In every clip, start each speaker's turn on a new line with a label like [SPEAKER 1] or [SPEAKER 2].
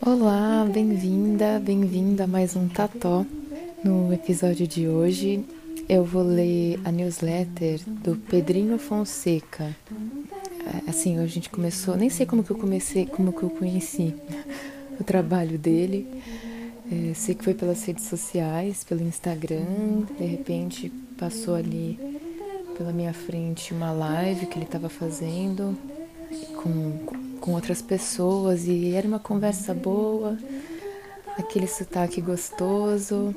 [SPEAKER 1] Olá, bem-vinda, bem-vinda a mais um Tató. No episódio de hoje eu vou ler a newsletter do Pedrinho Fonseca. É, assim, a gente começou, nem sei como que eu comecei, como que eu conheci o trabalho dele. É, sei que foi pelas redes sociais, pelo Instagram, de repente passou ali pela minha frente uma live que ele estava fazendo com, com outras pessoas e era uma conversa boa, aquele sotaque gostoso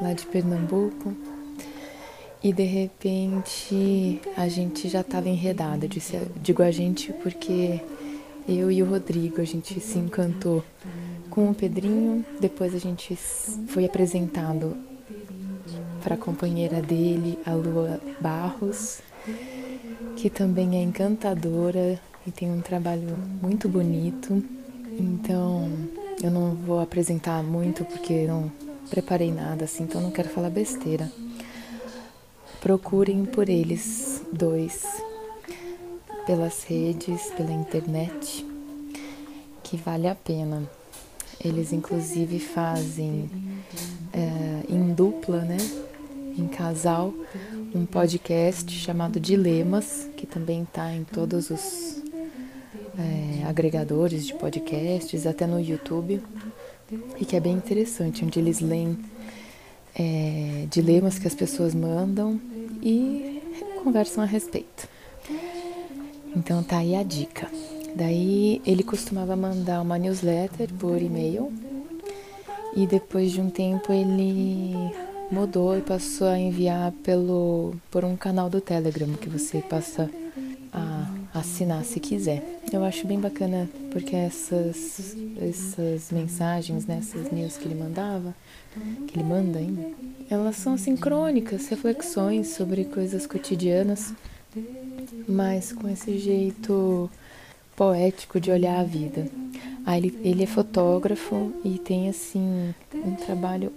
[SPEAKER 1] lá de Pernambuco. E de repente a gente já estava enredada, digo a gente porque eu e o Rodrigo a gente se encantou com o Pedrinho, depois a gente foi apresentado para a companheira dele, a Lua Barros, que também é encantadora e tem um trabalho muito bonito. Então, eu não vou apresentar muito porque não preparei nada assim, então não quero falar besteira. Procurem por eles dois pelas redes, pela internet, que vale a pena. Eles inclusive fazem é, em dupla, né? Em casal, um podcast chamado Dilemas, que também está em todos os é, agregadores de podcasts, até no YouTube, e que é bem interessante, onde eles leem é, dilemas que as pessoas mandam e conversam a respeito. Então tá aí a dica. Daí ele costumava mandar uma newsletter por e-mail e depois de um tempo ele mudou e passou a enviar pelo por um canal do Telegram que você passa a assinar se quiser. Eu acho bem bacana porque essas essas mensagens, né, essas news que ele mandava, que ele manda ainda, elas são assim crônicas, reflexões sobre coisas cotidianas, mas com esse jeito poético de olhar a vida. Ah, ele, ele é fotógrafo e tem assim um trabalho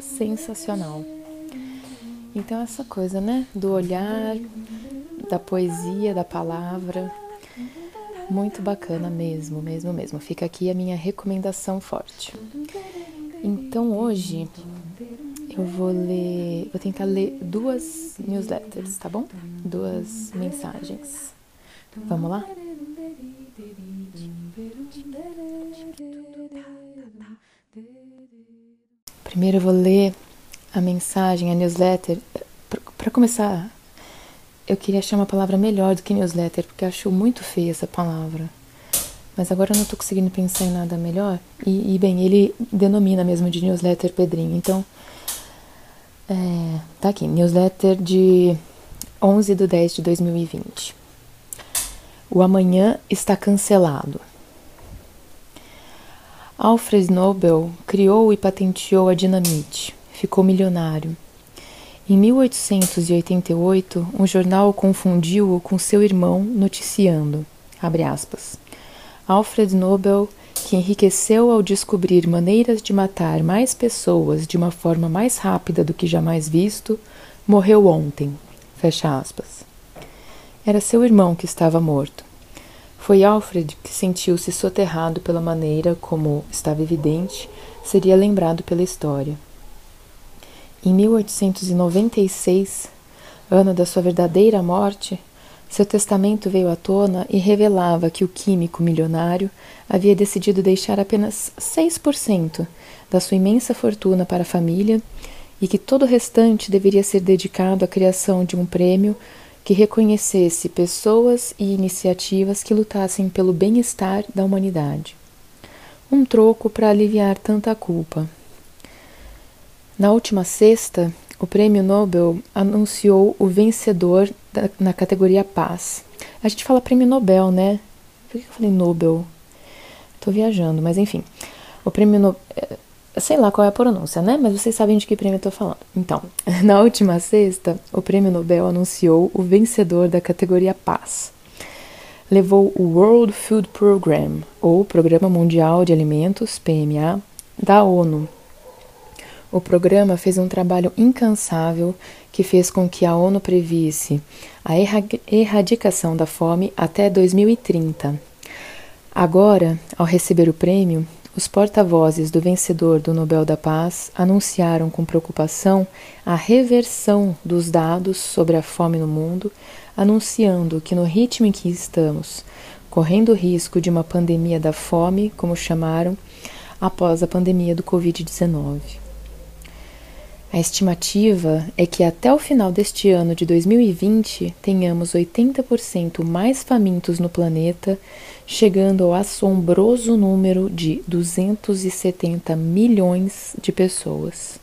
[SPEAKER 1] sensacional. Então essa coisa, né, do olhar, da poesia, da palavra, muito bacana mesmo, mesmo, mesmo. Fica aqui a minha recomendação forte. Então hoje eu vou ler, vou tentar ler duas newsletters, tá bom? Duas mensagens. Vamos lá? Primeiro eu vou ler a mensagem, a newsletter. Para começar, eu queria achar uma palavra melhor do que newsletter, porque eu acho muito feia essa palavra. Mas agora eu não estou conseguindo pensar em nada melhor. E, e, bem, ele denomina mesmo de newsletter Pedrinho. Então, é, tá aqui, newsletter de 11 de 10 de 2020. O amanhã está cancelado. Alfred Nobel criou e patenteou a dinamite. Ficou milionário. Em 1888, um jornal confundiu-o com seu irmão noticiando, aspas, Alfred Nobel, que enriqueceu ao descobrir maneiras de matar mais pessoas de uma forma mais rápida do que jamais visto, morreu ontem. Fecha aspas. Era seu irmão que estava morto. Foi Alfred que sentiu-se soterrado pela maneira como, estava evidente, seria lembrado pela história. Em 1896, ano da sua verdadeira morte, seu testamento veio à tona e revelava que o químico milionário havia decidido deixar apenas 6% da sua imensa fortuna para a família e que todo o restante deveria ser dedicado à criação de um prêmio que reconhecesse pessoas e iniciativas que lutassem pelo bem-estar da humanidade. Um troco para aliviar tanta culpa. Na última sexta, o Prêmio Nobel anunciou o vencedor da, na categoria Paz. A gente fala Prêmio Nobel, né? Por que eu falei Nobel? Estou viajando, mas enfim. O Prêmio Nobel. Eh, sei lá qual é a pronúncia, né? Mas vocês sabem de que prêmio eu tô falando. Então, na última sexta, o Prêmio Nobel anunciou o vencedor da categoria Paz. levou o World Food Program, ou Programa Mundial de Alimentos, PMA, da ONU. O programa fez um trabalho incansável que fez com que a ONU previsse a erradicação da fome até 2030. Agora, ao receber o prêmio, os porta-vozes do vencedor do Nobel da Paz anunciaram com preocupação a reversão dos dados sobre a fome no mundo, anunciando que, no ritmo em que estamos, correndo o risco de uma pandemia da fome, como chamaram, após a pandemia do Covid-19. A estimativa é que até o final deste ano de 2020 tenhamos 80% mais famintos no planeta, chegando ao assombroso número de 270 milhões de pessoas.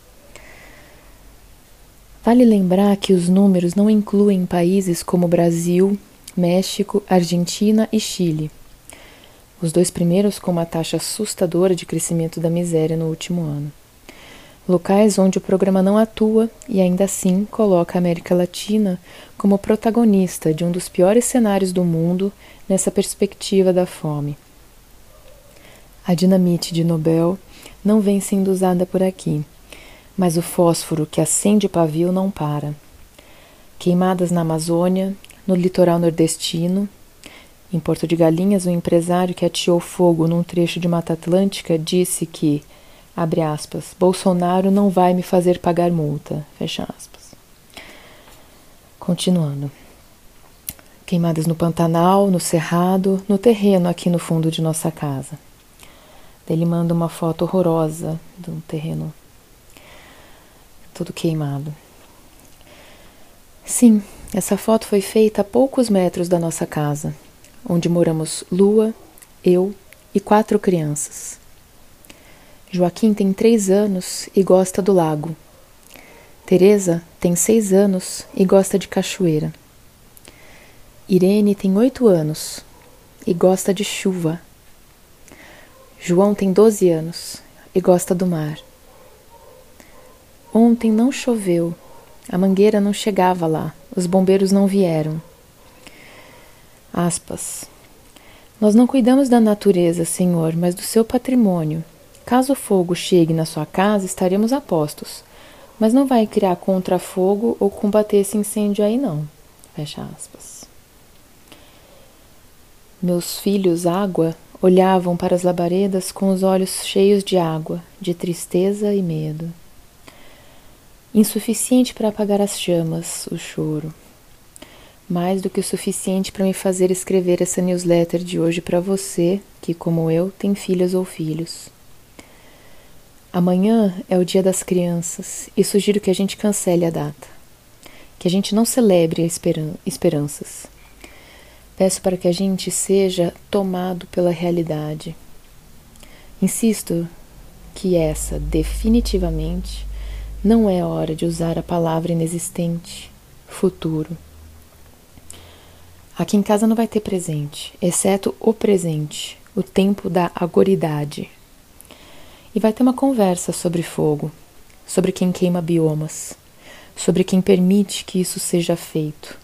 [SPEAKER 1] Vale lembrar que os números não incluem países como Brasil, México, Argentina e Chile. Os dois primeiros com uma taxa assustadora de crescimento da miséria no último ano locais onde o programa não atua e ainda assim coloca a América Latina como protagonista de um dos piores cenários do mundo nessa perspectiva da fome. A dinamite de Nobel não vem sendo usada por aqui, mas o fósforo que acende o pavio não para. Queimadas na Amazônia, no litoral nordestino, em Porto de Galinhas, um empresário que ateou fogo num trecho de Mata Atlântica disse que Abre aspas. Bolsonaro não vai me fazer pagar multa. Fecha aspas. Continuando. Queimadas no Pantanal, no Cerrado, no terreno aqui no fundo de nossa casa. Ele manda uma foto horrorosa de um terreno todo queimado. Sim, essa foto foi feita a poucos metros da nossa casa, onde moramos Lua, eu e quatro crianças. Joaquim tem três anos e gosta do lago. Teresa tem seis anos e gosta de cachoeira. Irene tem oito anos e gosta de chuva. João tem doze anos e gosta do mar. Ontem não choveu, a mangueira não chegava lá, os bombeiros não vieram. Aspas. Nós não cuidamos da natureza, Senhor, mas do seu patrimônio. Caso o fogo chegue na sua casa, estaremos a postos. Mas não vai criar contra-fogo ou combater esse incêndio aí, não. Fecha aspas. Meus filhos, água, olhavam para as labaredas com os olhos cheios de água, de tristeza e medo. Insuficiente para apagar as chamas, o choro. Mais do que o suficiente para me fazer escrever essa newsletter de hoje para você, que, como eu, tem filhas ou filhos. Amanhã é o Dia das Crianças e sugiro que a gente cancele a data, que a gente não celebre esperan esperanças. Peço para que a gente seja tomado pela realidade. Insisto que essa, definitivamente, não é hora de usar a palavra inexistente, futuro. Aqui em casa não vai ter presente, exceto o presente, o tempo da agoridade e vai ter uma conversa sobre fogo, sobre quem queima biomas, sobre quem permite que isso seja feito,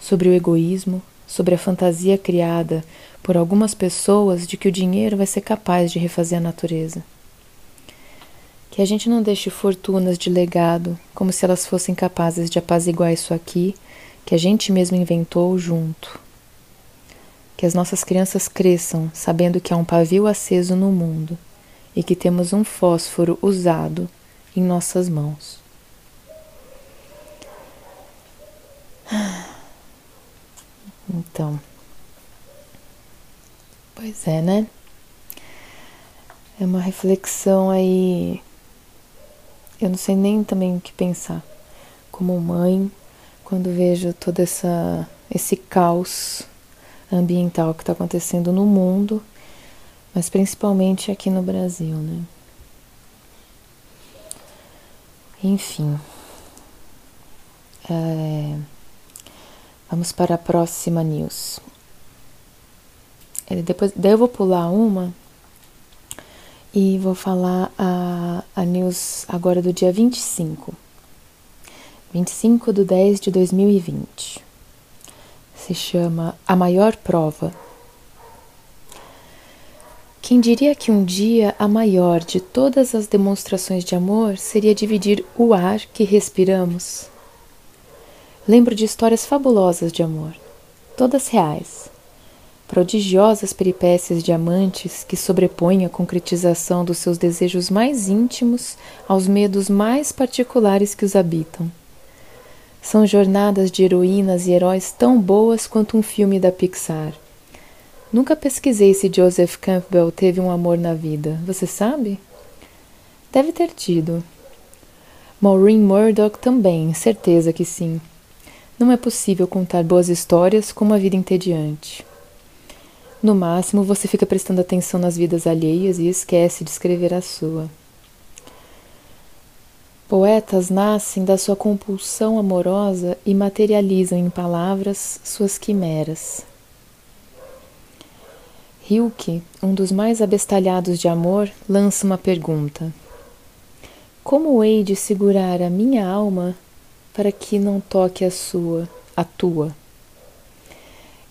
[SPEAKER 1] sobre o egoísmo, sobre a fantasia criada por algumas pessoas de que o dinheiro vai ser capaz de refazer a natureza. Que a gente não deixe fortunas de legado como se elas fossem capazes de apaziguar isso aqui que a gente mesmo inventou junto. Que as nossas crianças cresçam sabendo que há um pavio aceso no mundo e que temos um fósforo usado em nossas mãos. Então, pois é, né? É uma reflexão aí. Eu não sei nem também o que pensar. Como mãe, quando vejo todo essa, esse caos ambiental que está acontecendo no mundo mas principalmente aqui no Brasil, né? Enfim, é, vamos para a próxima news. É, depois, daí eu vou pular uma e vou falar a, a news agora do dia 25. 25 de 10 de 2020. se chama A Maior Prova. Quem diria que um dia a maior de todas as demonstrações de amor seria dividir o ar que respiramos? Lembro de histórias fabulosas de amor, todas reais, prodigiosas peripécias de amantes que sobrepõem a concretização dos seus desejos mais íntimos aos medos mais particulares que os habitam. São jornadas de heroínas e heróis tão boas quanto um filme da Pixar. Nunca pesquisei se Joseph Campbell teve um amor na vida. Você sabe? Deve ter tido. Maureen Murdoch também, certeza que sim. Não é possível contar boas histórias com uma vida entediante. No máximo, você fica prestando atenção nas vidas alheias e esquece de escrever a sua. Poetas nascem da sua compulsão amorosa e materializam em palavras suas quimeras. Hilke, um dos mais abestalhados de amor, lança uma pergunta: Como hei de segurar a minha alma para que não toque a sua, a tua?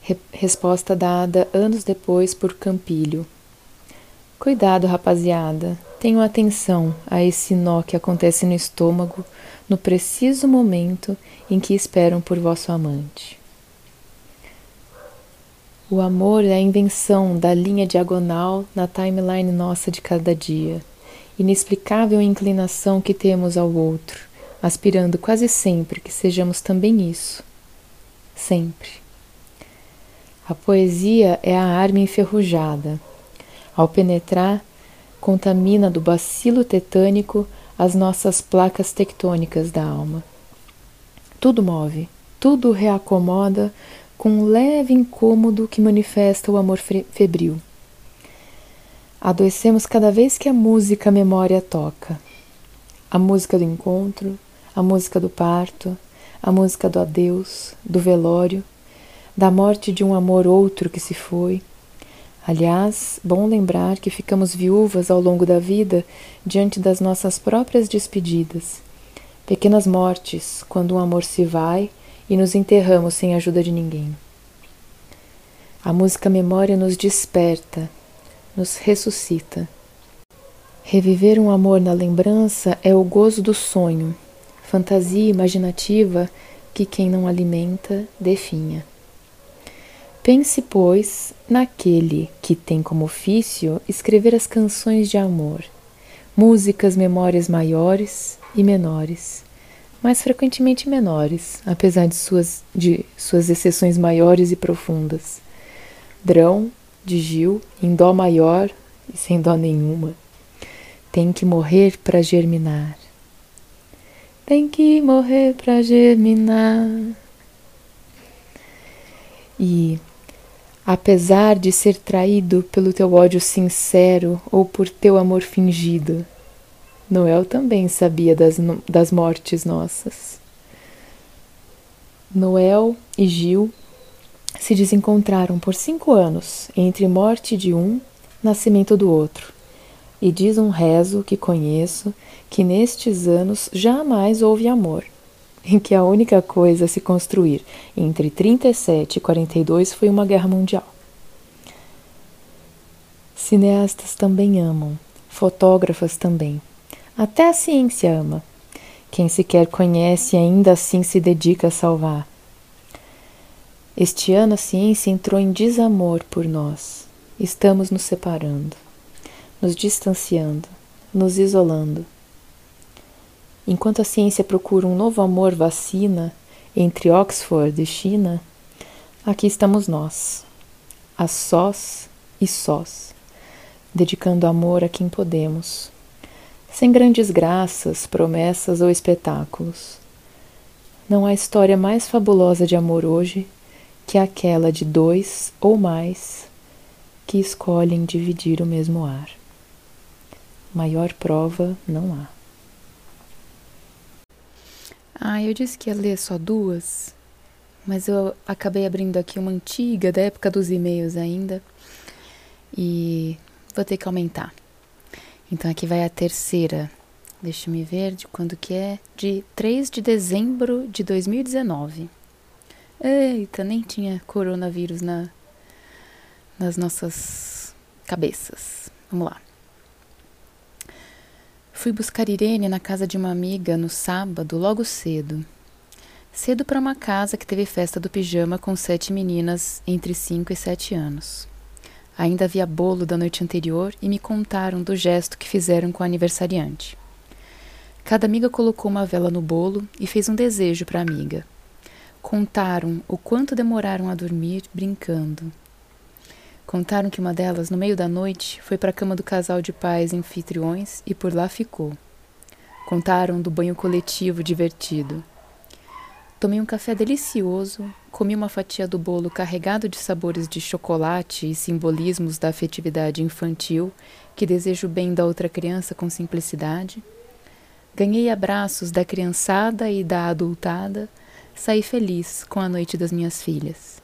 [SPEAKER 1] Re resposta dada anos depois por Campilho. Cuidado, rapaziada, tenham atenção a esse nó que acontece no estômago no preciso momento em que esperam por vosso amante. O amor é a invenção da linha diagonal na timeline nossa de cada dia, inexplicável inclinação que temos ao outro, aspirando quase sempre que sejamos também isso. Sempre. A poesia é a arma enferrujada. Ao penetrar, contamina do bacilo tetânico as nossas placas tectônicas da alma. Tudo move, tudo reacomoda com um leve incômodo que manifesta o amor febril. Adoecemos cada vez que a música a memória toca. A música do encontro, a música do parto, a música do adeus, do velório, da morte de um amor outro que se foi. Aliás, bom lembrar que ficamos viúvas ao longo da vida diante das nossas próprias despedidas. Pequenas mortes, quando um amor se vai e nos enterramos sem a ajuda de ninguém. A música memória nos desperta, nos ressuscita. Reviver um amor na lembrança é o gozo do sonho, fantasia imaginativa que quem não alimenta definha. Pense, pois, naquele que tem como ofício escrever as canções de amor, músicas, memórias maiores e menores, mas frequentemente menores, apesar de suas, de suas exceções maiores e profundas. Drão, de Gil, em dó maior e sem dó nenhuma. Tem que morrer para germinar. Tem que morrer para germinar. E, apesar de ser traído pelo teu ódio sincero ou por teu amor fingido, Noel também sabia das, das mortes nossas. Noel e Gil se desencontraram por cinco anos entre morte de um, nascimento do outro. E diz um rezo que conheço que nestes anos jamais houve amor, em que a única coisa a se construir entre 37 e 42 foi uma guerra mundial. Cineastas também amam, fotógrafas também. Até a ciência ama. Quem sequer conhece ainda assim se dedica a salvar. Este ano a ciência entrou em desamor por nós. Estamos nos separando, nos distanciando, nos isolando. Enquanto a ciência procura um novo amor vacina entre Oxford e China, aqui estamos nós, a sós e sós, dedicando amor a quem podemos sem grandes graças, promessas ou espetáculos. Não há história mais fabulosa de amor hoje que aquela de dois ou mais que escolhem dividir o mesmo ar. Maior prova não há. Ah, eu disse que ia ler só duas, mas eu acabei abrindo aqui uma antiga, da época dos e-mails ainda, e vou ter que aumentar. Então aqui vai a terceira. Deixa me ver de quando que é. De 3 de dezembro de 2019. Eita, nem tinha coronavírus na, nas nossas cabeças. Vamos lá. Fui buscar Irene na casa de uma amiga no sábado, logo cedo. Cedo para uma casa que teve festa do pijama com sete meninas entre cinco e sete anos. Ainda havia bolo da noite anterior e me contaram do gesto que fizeram com a aniversariante. Cada amiga colocou uma vela no bolo e fez um desejo para a amiga. Contaram o quanto demoraram a dormir brincando. Contaram que uma delas, no meio da noite, foi para a cama do casal de pais anfitriões e por lá ficou. Contaram do banho coletivo divertido. Tomei um café delicioso, comi uma fatia do bolo carregado de sabores de chocolate e simbolismos da afetividade infantil que desejo bem da outra criança com simplicidade. Ganhei abraços da criançada e da adultada saí feliz com a noite das minhas filhas.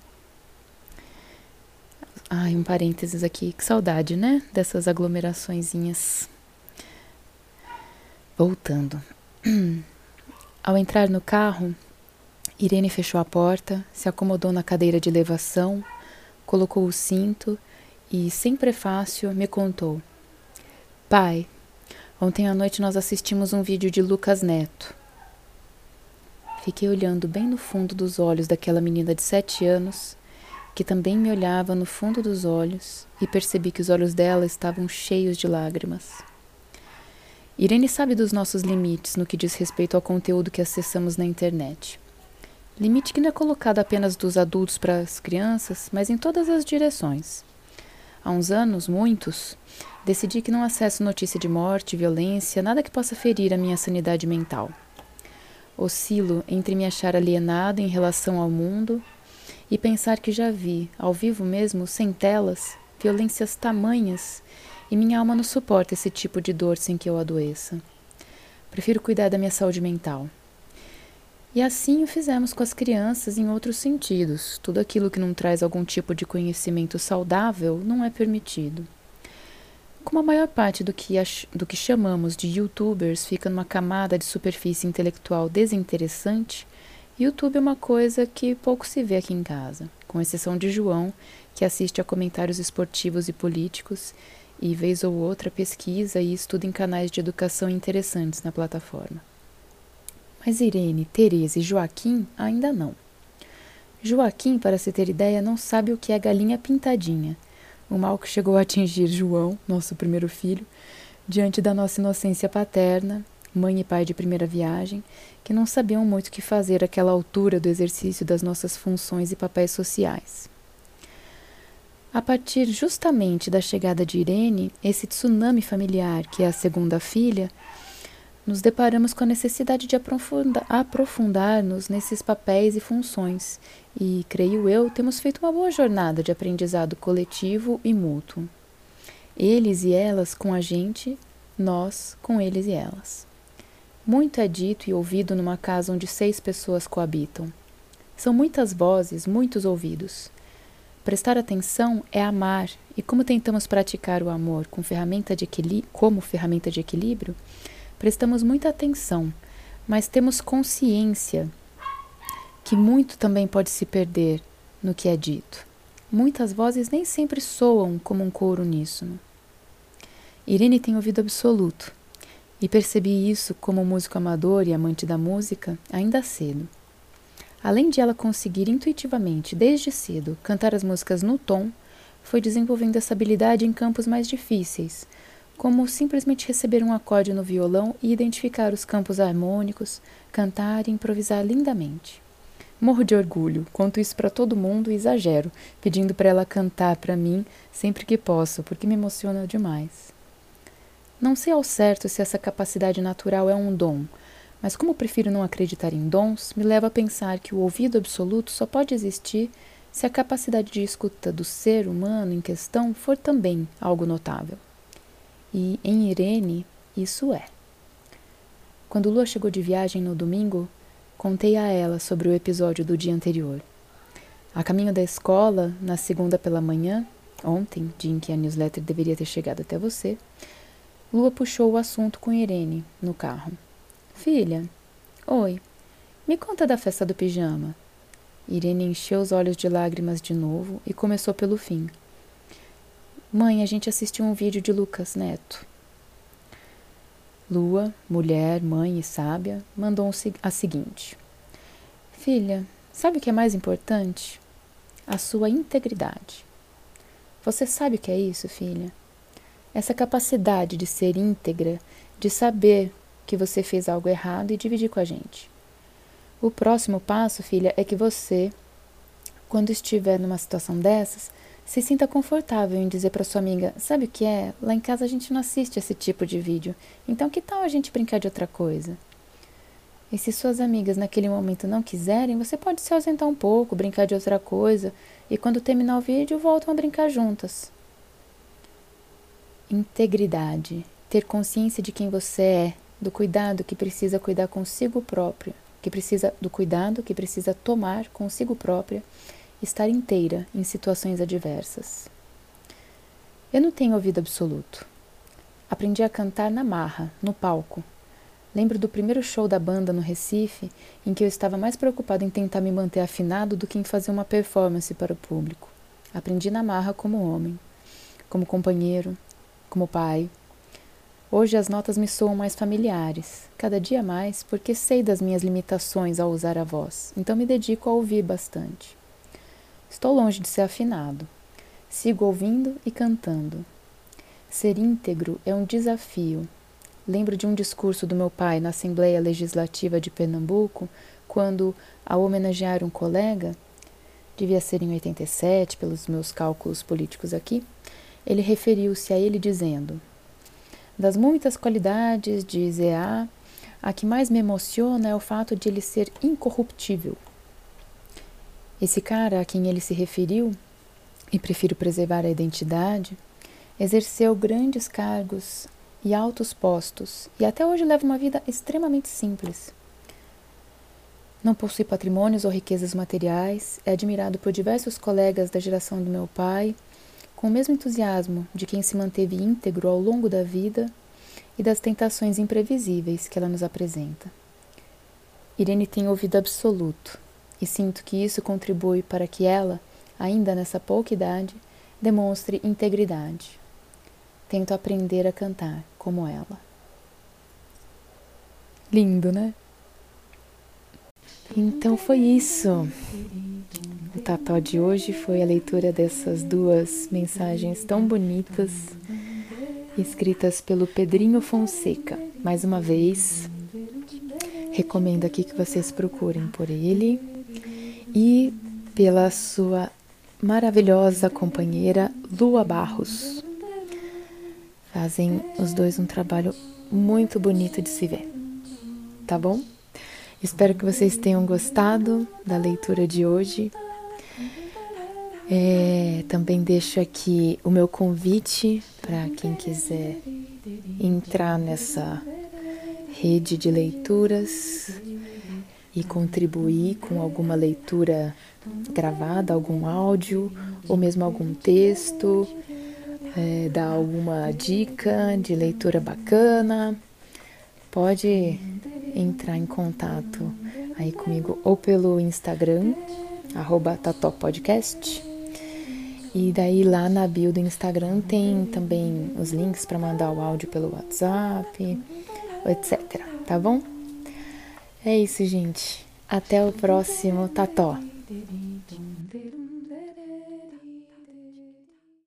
[SPEAKER 1] Ai, um parênteses aqui, que saudade, né? Dessas aglomeraçõezinhas. Voltando. Ao entrar no carro, Irene fechou a porta, se acomodou na cadeira de elevação, colocou o cinto e, sem prefácio, me contou: Pai, ontem à noite nós assistimos um vídeo de Lucas Neto. Fiquei olhando bem no fundo dos olhos daquela menina de sete anos, que também me olhava no fundo dos olhos, e percebi que os olhos dela estavam cheios de lágrimas. Irene sabe dos nossos limites no que diz respeito ao conteúdo que acessamos na internet. Limite que não é colocado apenas dos adultos para as crianças, mas em todas as direções. Há uns anos, muitos, decidi que não acesso notícia de morte, violência, nada que possa ferir a minha sanidade mental. Oscilo entre me achar alienado em relação ao mundo e pensar que já vi, ao vivo mesmo, sem telas, violências tamanhas e minha alma não suporta esse tipo de dor sem que eu adoeça. Prefiro cuidar da minha saúde mental. E assim o fizemos com as crianças em outros sentidos. Tudo aquilo que não traz algum tipo de conhecimento saudável não é permitido. Como a maior parte do que, do que chamamos de youtubers fica numa camada de superfície intelectual desinteressante, YouTube é uma coisa que pouco se vê aqui em casa, com exceção de João, que assiste a comentários esportivos e políticos e, vez ou outra, pesquisa e estuda em canais de educação interessantes na plataforma. Mas Irene, Tereza e Joaquim ainda não. Joaquim, para se ter ideia, não sabe o que é galinha pintadinha o mal que chegou a atingir João, nosso primeiro filho, diante da nossa inocência paterna, mãe e pai de primeira viagem, que não sabiam muito o que fazer àquela altura do exercício das nossas funções e papéis sociais. A partir justamente da chegada de Irene, esse tsunami familiar, que é a segunda filha, nos deparamos com a necessidade de aprofundar-nos nesses papéis e funções, e, creio eu, temos feito uma boa jornada de aprendizado coletivo e mútuo. Eles e elas com a gente, nós com eles e elas. Muito é dito e ouvido numa casa onde seis pessoas coabitam. São muitas vozes, muitos ouvidos. Prestar atenção é amar, e como tentamos praticar o amor com ferramenta de como ferramenta de equilíbrio, prestamos muita atenção, mas temos consciência que muito também pode se perder no que é dito. Muitas vozes nem sempre soam como um coro uníssono. Irene tem ouvido absoluto, e percebi isso como músico amador e amante da música ainda cedo. Além de ela conseguir intuitivamente, desde cedo, cantar as músicas no tom, foi desenvolvendo essa habilidade em campos mais difíceis, como simplesmente receber um acorde no violão e identificar os campos harmônicos, cantar e improvisar lindamente. Morro de orgulho, conto isso para todo mundo e exagero, pedindo para ela cantar para mim sempre que posso, porque me emociona demais. Não sei ao certo se essa capacidade natural é um dom, mas como prefiro não acreditar em dons, me leva a pensar que o ouvido absoluto só pode existir se a capacidade de escuta do ser humano em questão for também algo notável. E em Irene, isso é. Quando Lua chegou de viagem no domingo, contei a ela sobre o episódio do dia anterior. A caminho da escola, na segunda pela manhã, ontem, dia em que a newsletter deveria ter chegado até você, Lua puxou o assunto com Irene no carro. Filha, oi, me conta da festa do pijama. Irene encheu os olhos de lágrimas de novo e começou pelo fim. Mãe, a gente assistiu um vídeo de Lucas Neto. Lua, mulher, mãe e sábia, mandou a seguinte: Filha, sabe o que é mais importante? A sua integridade. Você sabe o que é isso, filha? Essa capacidade de ser íntegra, de saber que você fez algo errado e dividir com a gente. O próximo passo, filha, é que você, quando estiver numa situação dessas, se sinta confortável em dizer para sua amiga: Sabe o que é? Lá em casa a gente não assiste esse tipo de vídeo, então que tal a gente brincar de outra coisa? E se suas amigas naquele momento não quiserem, você pode se ausentar um pouco, brincar de outra coisa, e quando terminar o vídeo, voltam a brincar juntas. Integridade. Ter consciência de quem você é, do cuidado que precisa cuidar consigo próprio, que precisa do cuidado que precisa tomar consigo própria estar inteira em situações adversas. Eu não tenho ouvido absoluto. Aprendi a cantar na marra, no palco. Lembro do primeiro show da banda no Recife, em que eu estava mais preocupado em tentar me manter afinado do que em fazer uma performance para o público. Aprendi na marra como homem, como companheiro, como pai. Hoje as notas me soam mais familiares, cada dia mais, porque sei das minhas limitações ao usar a voz, então me dedico a ouvir bastante. Estou longe de ser afinado. Sigo ouvindo e cantando. Ser íntegro é um desafio. Lembro de um discurso do meu pai na Assembleia Legislativa de Pernambuco, quando, ao homenagear um colega, devia ser em 87, pelos meus cálculos políticos aqui, ele referiu-se a ele dizendo: Das muitas qualidades de Zea, a que mais me emociona é o fato de ele ser incorruptível. Esse cara a quem ele se referiu, e prefiro preservar a identidade, exerceu grandes cargos e altos postos e até hoje leva uma vida extremamente simples. Não possui patrimônios ou riquezas materiais, é admirado por diversos colegas da geração do meu pai, com o mesmo entusiasmo de quem se manteve íntegro ao longo da vida e das tentações imprevisíveis que ela nos apresenta. Irene tem ouvido absoluto, e sinto que isso contribui para que ela, ainda nessa pouca idade, demonstre integridade. Tento aprender a cantar como ela. Lindo, né? Então foi isso. O Tató de hoje foi a leitura dessas duas mensagens tão bonitas, escritas pelo Pedrinho Fonseca. Mais uma vez, recomendo aqui que vocês procurem por ele e pela sua maravilhosa companheira Lua Barros. Fazem os dois um trabalho muito bonito de se ver, tá bom? Espero que vocês tenham gostado da leitura de hoje. É, também deixo aqui o meu convite para quem quiser entrar nessa rede de leituras e contribuir com alguma leitura gravada, algum áudio ou mesmo algum texto, é, dar alguma dica de leitura bacana, pode entrar em contato aí comigo ou pelo Instagram, tatopodcast. E daí lá na bio do Instagram tem também os links para mandar o áudio pelo WhatsApp, etc. Tá bom? É isso, gente. Até o próximo Tató.